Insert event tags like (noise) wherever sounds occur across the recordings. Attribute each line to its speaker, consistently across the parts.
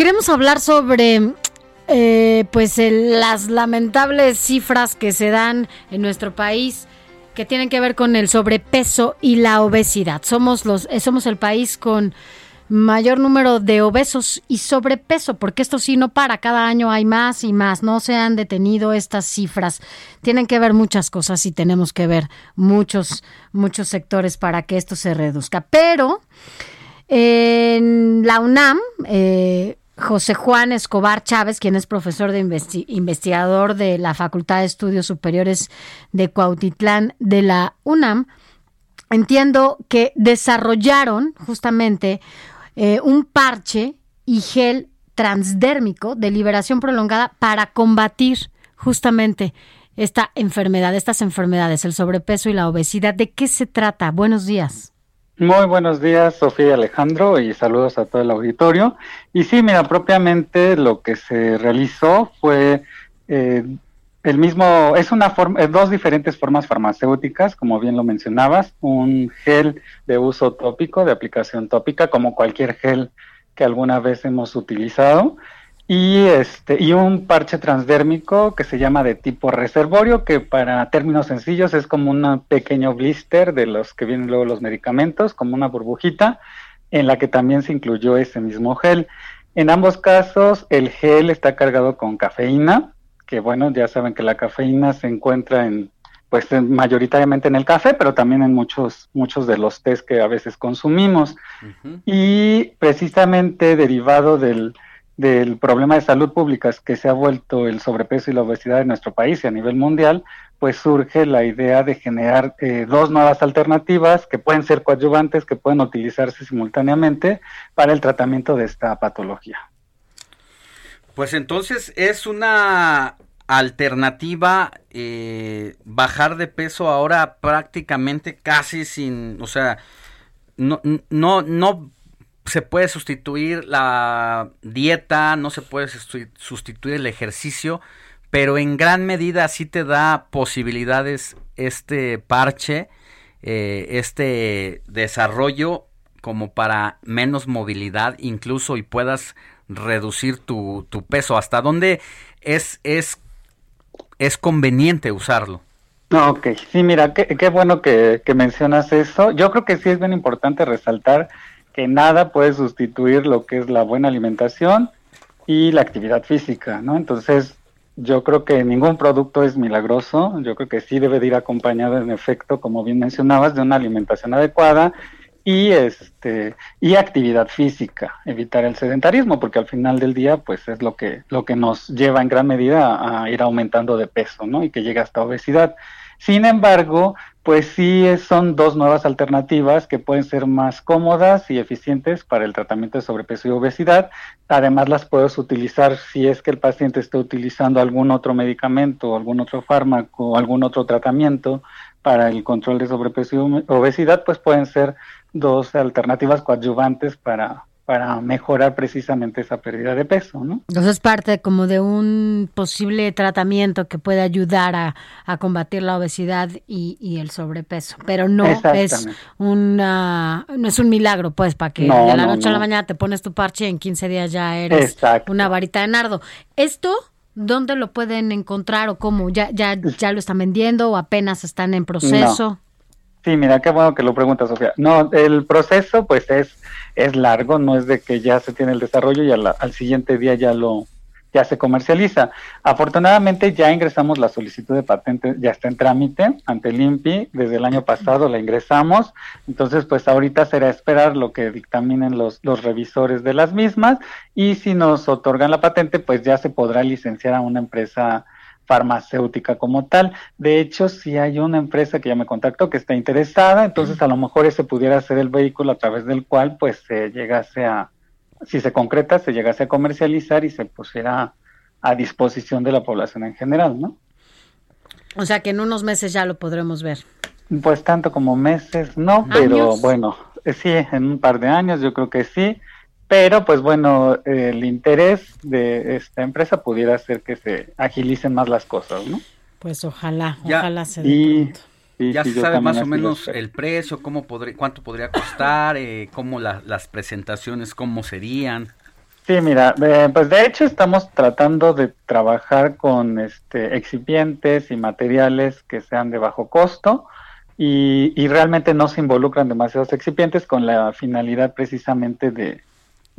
Speaker 1: Queremos hablar sobre eh, pues las lamentables cifras que se dan en nuestro país que tienen que ver con el sobrepeso y la obesidad. Somos los eh, somos el país con mayor número de obesos y sobrepeso, porque esto sí no para, cada año hay más y más, no se han detenido estas cifras. Tienen que ver muchas cosas y tenemos que ver muchos muchos sectores para que esto se reduzca. Pero en la UNAM, eh, José Juan Escobar Chávez, quien es profesor de investi- investigador de la Facultad de Estudios Superiores de Cuautitlán de la UNAM, entiendo que desarrollaron justamente eh, un parche y gel transdérmico de liberación prolongada para combatir justamente esta enfermedad, estas enfermedades, el sobrepeso y la obesidad. ¿De qué se trata? Buenos días.
Speaker 2: Muy buenos días, Sofía y Alejandro, y saludos a todo el auditorio. Y sí, mira, propiamente lo que se realizó fue eh, el mismo, es una forma, eh, dos diferentes formas farmacéuticas, como bien lo mencionabas, un gel de uso tópico, de aplicación tópica, como cualquier gel que alguna vez hemos utilizado, y este y un parche transdérmico que se llama de tipo reservorio, que para términos sencillos es como un pequeño blister de los que vienen luego los medicamentos, como una burbujita, en la que también se incluyó ese mismo gel. En ambos casos, el gel está cargado con cafeína, que bueno, ya saben que la cafeína se encuentra en pues en- mayoritariamente en el café, pero también en muchos muchos de los tés que a veces consumimos. Y precisamente derivado del, del problema de salud pública que se ha vuelto el sobrepeso y la obesidad en nuestro país y a nivel mundial, pues surge la idea de generar eh, dos nuevas alternativas que pueden ser coadyuvantes, que pueden utilizarse simultáneamente para el tratamiento de esta patología.
Speaker 3: Pues entonces es una alternativa eh, bajar de peso ahora prácticamente casi sin, o sea, no, no, no se puede sustituir la dieta, no se puede sustitu- sustituir el ejercicio, pero en gran medida sí te da posibilidades este parche, eh, este desarrollo como para menos movilidad incluso y puedas reducir tu, tu peso. ¿Hasta dónde es, es, es conveniente usarlo?
Speaker 2: Ok, sí, mira, qué, bueno que mencionas eso. Yo creo que sí es bien importante resaltar que nada puede sustituir lo que es la buena alimentación y la actividad física, ¿no? Entonces, yo creo que ningún producto es milagroso, yo creo que sí debe de ir acompañado en efecto, como bien mencionabas, de una alimentación adecuada y este y actividad física, evitar el sedentarismo, porque al final del día pues es lo que lo que nos lleva en gran medida a, ir aumentando de peso, ¿no? Y que llega hasta obesidad. Sin embargo, pues sí son dos nuevas alternativas que pueden ser más cómodas y eficientes para el tratamiento de sobrepeso y obesidad. Además las puedes utilizar si es que el paciente está utilizando algún otro medicamento, algún otro fármaco, algún otro tratamiento para el control de sobrepeso y obesidad, pues pueden ser dos alternativas coadyuvantes para, para mejorar precisamente esa pérdida de peso, ¿no?
Speaker 1: Entonces es parte como de un posible tratamiento que puede ayudar a, a combatir la obesidad y, y el sobrepeso, pero no es una no es un milagro, pues, para que
Speaker 2: No,
Speaker 1: de la
Speaker 2: no,
Speaker 1: noche a la mañana te pones tu parche y en 15 días ya eres
Speaker 2: Exacto.
Speaker 1: una varita de nardo. Esto ¿Dónde lo pueden encontrar o cómo? ¿Ya, ya, ya lo están vendiendo o apenas están en proceso?
Speaker 2: Sí, mira, qué bueno que lo preguntas, Sofía. No, el proceso pues es, es largo, no es de que ya se tiene el desarrollo y a la- al siguiente día ya lo ya se comercializa. Afortunadamente ya ingresamos la solicitud de patente, ya está en trámite ante el INPI, desde el año pasado la ingresamos, entonces pues ahorita será esperar lo que dictaminen los, los revisores de las mismas y si nos otorgan la patente pues ya se podrá licenciar a una empresa farmacéutica como tal. De hecho, si hay una empresa que ya me contactó que está interesada, entonces a lo mejor ese pudiera ser el vehículo a través del cual pues se llegase a, si se concreta, se llegase a comercializar y se pusiera a disposición de la población en general, ¿no?
Speaker 1: O sea que en unos meses ya lo podremos ver.
Speaker 2: Pues tanto como meses, no, pero bueno, eh, sí, en un par de años yo creo que sí, pero pues bueno, el interés de esta empresa pudiera hacer que se agilicen más las cosas, ¿no?
Speaker 1: Pues ojalá, ojalá se
Speaker 3: dé ya se sabe más o menos el precio, cómo podría, cuánto podría costar, eh, cómo las presentaciones, cómo serían.
Speaker 2: Sí, mira, eh, pues de hecho estamos tratando de trabajar con este excipientes y materiales que sean de bajo costo y, y realmente no se involucran demasiados excipientes con la finalidad precisamente de,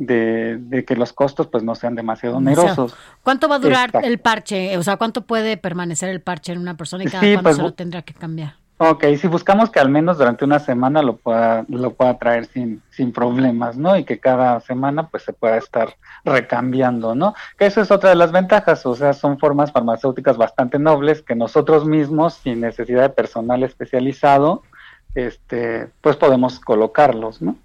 Speaker 2: de, que los costos pues no sean demasiado onerosos.
Speaker 1: ¿Cuánto va a durar el parche? O sea, ¿cuánto puede permanecer el parche en una persona y cada cuánto pues, se lo tendrá que cambiar?
Speaker 2: Ok, si buscamos que al menos durante una semana lo pueda, lo pueda traer sin, sin problemas, ¿no? Y que cada semana pues se pueda estar recambiando, ¿no? Que eso es otra de las ventajas, o sea, son formas farmacéuticas bastante nobles que nosotros mismos, sin necesidad de personal especializado, este, pues podemos colocarlos, ¿no?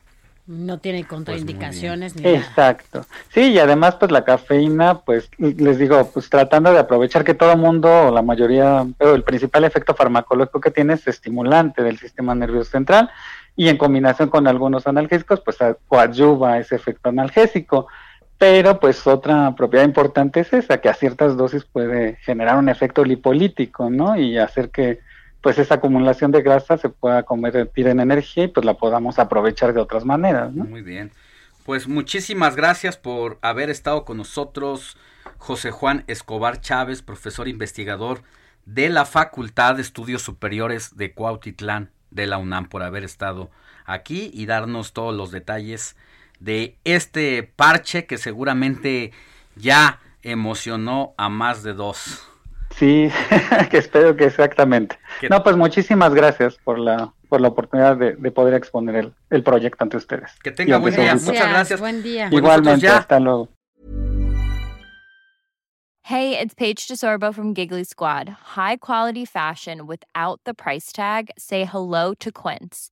Speaker 1: No tiene pues contraindicaciones ni
Speaker 2: Exacto. Sí, y además pues la cafeína, pues les digo, pues tratando de aprovechar que todo mundo, o la mayoría, pero el principal efecto farmacológico que tiene es estimulante del sistema nervioso central y en combinación con algunos analgésicos, pues coadyuva ese efecto analgésico. Pero pues otra propiedad importante es esa, que a ciertas dosis puede generar un efecto lipolítico, ¿no? Y hacer que pues esa acumulación de grasa se pueda convertir en energía y pues la podamos aprovechar de otras maneras. ¿no?
Speaker 3: Muy bien. Pues muchísimas gracias por haber estado con nosotros, José Juan Escobar Chávez, profesor investigador de la Facultad de Estudios Superiores de Cuautitlán de la UNAM, por haber estado aquí y darnos todos los detalles de este parche que seguramente ya emocionó a más de dos.
Speaker 2: Sí, (laughs) que espero que exactamente. No, pues muchísimas gracias por la por la oportunidad de, de poder exponer el, el, proyecto ante ustedes.
Speaker 3: Que tenga buen día. Muchas gracias.
Speaker 1: Buen día.
Speaker 2: Igualmente, hasta luego.
Speaker 4: Hey, it's Paige DeSorbo from Giggly Squad. High quality fashion without the price tag. Say hello to Quince.